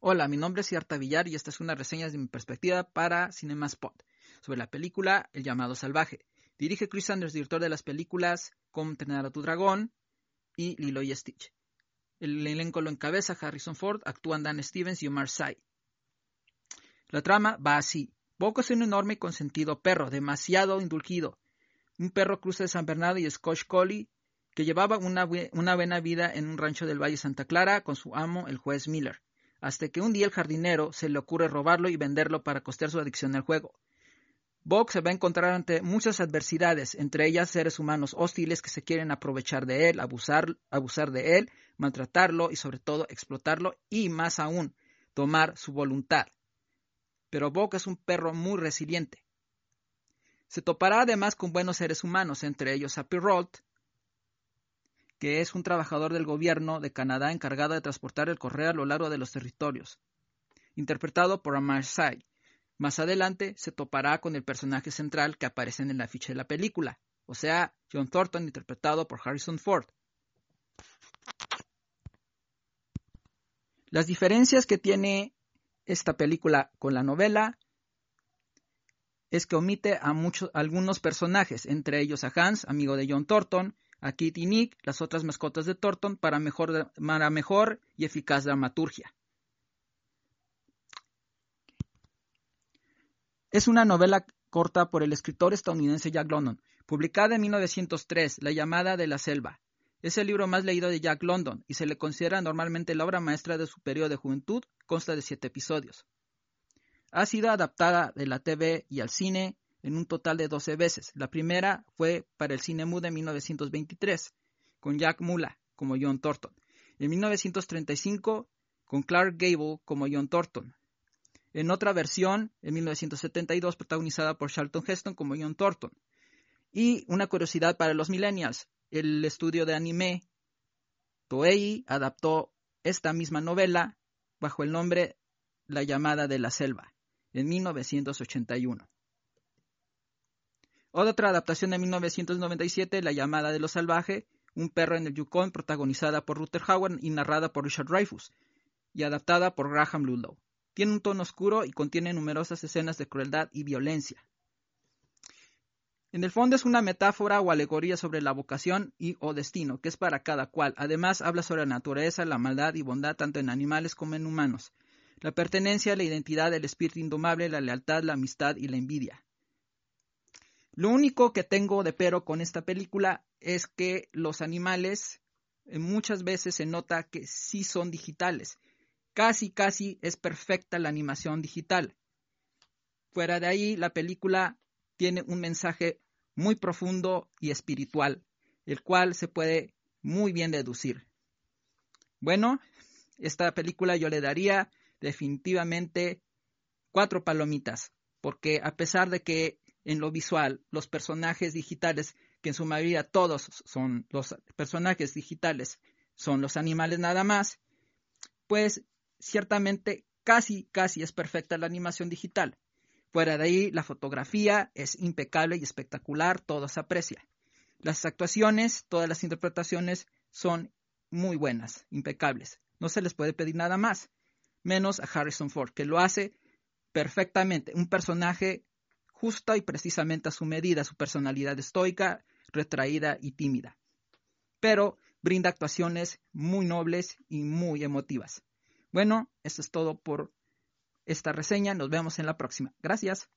Hola, mi nombre es Cierta Villar y esta es una reseña de mi perspectiva para CinemaSpot sobre la película El llamado salvaje. Dirige Chris Sanders, director de las películas Cómo entrenar a tu dragón y Lilo y Stitch. El elenco lo encabeza Harrison Ford, actúan Dan Stevens y Omar Sy. La trama va así. Boco es un enorme y consentido perro, demasiado indulgido. Un perro cruce de San Bernardo y Scotch Collie que llevaba una, una buena vida en un rancho del Valle Santa Clara con su amo, el juez Miller hasta que un día el jardinero se le ocurre robarlo y venderlo para costear su adicción al juego. Bob se va a encontrar ante muchas adversidades, entre ellas seres humanos hostiles que se quieren aprovechar de él, abusar, abusar de él, maltratarlo y sobre todo explotarlo y más aún, tomar su voluntad. Pero Bob es un perro muy resiliente. Se topará además con buenos seres humanos, entre ellos a Pirrolt, que es un trabajador del gobierno de Canadá encargado de transportar el correo a lo largo de los territorios, interpretado por Amar Sy. Más adelante se topará con el personaje central que aparece en la ficha de la película, o sea, John Thornton interpretado por Harrison Ford. Las diferencias que tiene esta película con la novela es que omite a muchos, algunos personajes, entre ellos a Hans, amigo de John Thornton, a Kit y Nick, las otras mascotas de Thornton, para mejor, para mejor y eficaz dramaturgia. Es una novela corta por el escritor estadounidense Jack London, publicada en 1903, La llamada de la selva. Es el libro más leído de Jack London y se le considera normalmente la obra maestra de su periodo de juventud, consta de siete episodios. Ha sido adaptada de la TV y al cine en un total de 12 veces. La primera fue para el cine mudo en 1923, con Jack Mula como John Thornton. En 1935, con Clark Gable como John Thornton. En otra versión, en 1972, protagonizada por Charlton Heston como John Thornton. Y una curiosidad para los millennials, el estudio de anime Toei adaptó esta misma novela bajo el nombre La llamada de la selva en 1981. Otra adaptación de 1997, La llamada de lo salvaje, Un perro en el Yukon, protagonizada por Ruther Hauer y narrada por Richard Dreyfuss, y adaptada por Graham Ludlow. Tiene un tono oscuro y contiene numerosas escenas de crueldad y violencia. En el fondo es una metáfora o alegoría sobre la vocación y o destino, que es para cada cual. Además habla sobre la naturaleza, la maldad y bondad tanto en animales como en humanos. La pertenencia, la identidad, el espíritu indomable, la lealtad, la amistad y la envidia. Lo único que tengo de pero con esta película es que los animales eh, muchas veces se nota que sí son digitales. Casi, casi es perfecta la animación digital. Fuera de ahí, la película tiene un mensaje muy profundo y espiritual, el cual se puede muy bien deducir. Bueno, esta película yo le daría definitivamente cuatro palomitas, porque a pesar de que en lo visual, los personajes digitales, que en su mayoría todos son los personajes digitales, son los animales nada más, pues ciertamente casi, casi es perfecta la animación digital. Fuera de ahí, la fotografía es impecable y espectacular, todo se aprecia. Las actuaciones, todas las interpretaciones son muy buenas, impecables. No se les puede pedir nada más, menos a Harrison Ford, que lo hace perfectamente. Un personaje justa y precisamente a su medida, su personalidad estoica, retraída y tímida. Pero brinda actuaciones muy nobles y muy emotivas. Bueno, eso es todo por esta reseña. Nos vemos en la próxima. Gracias.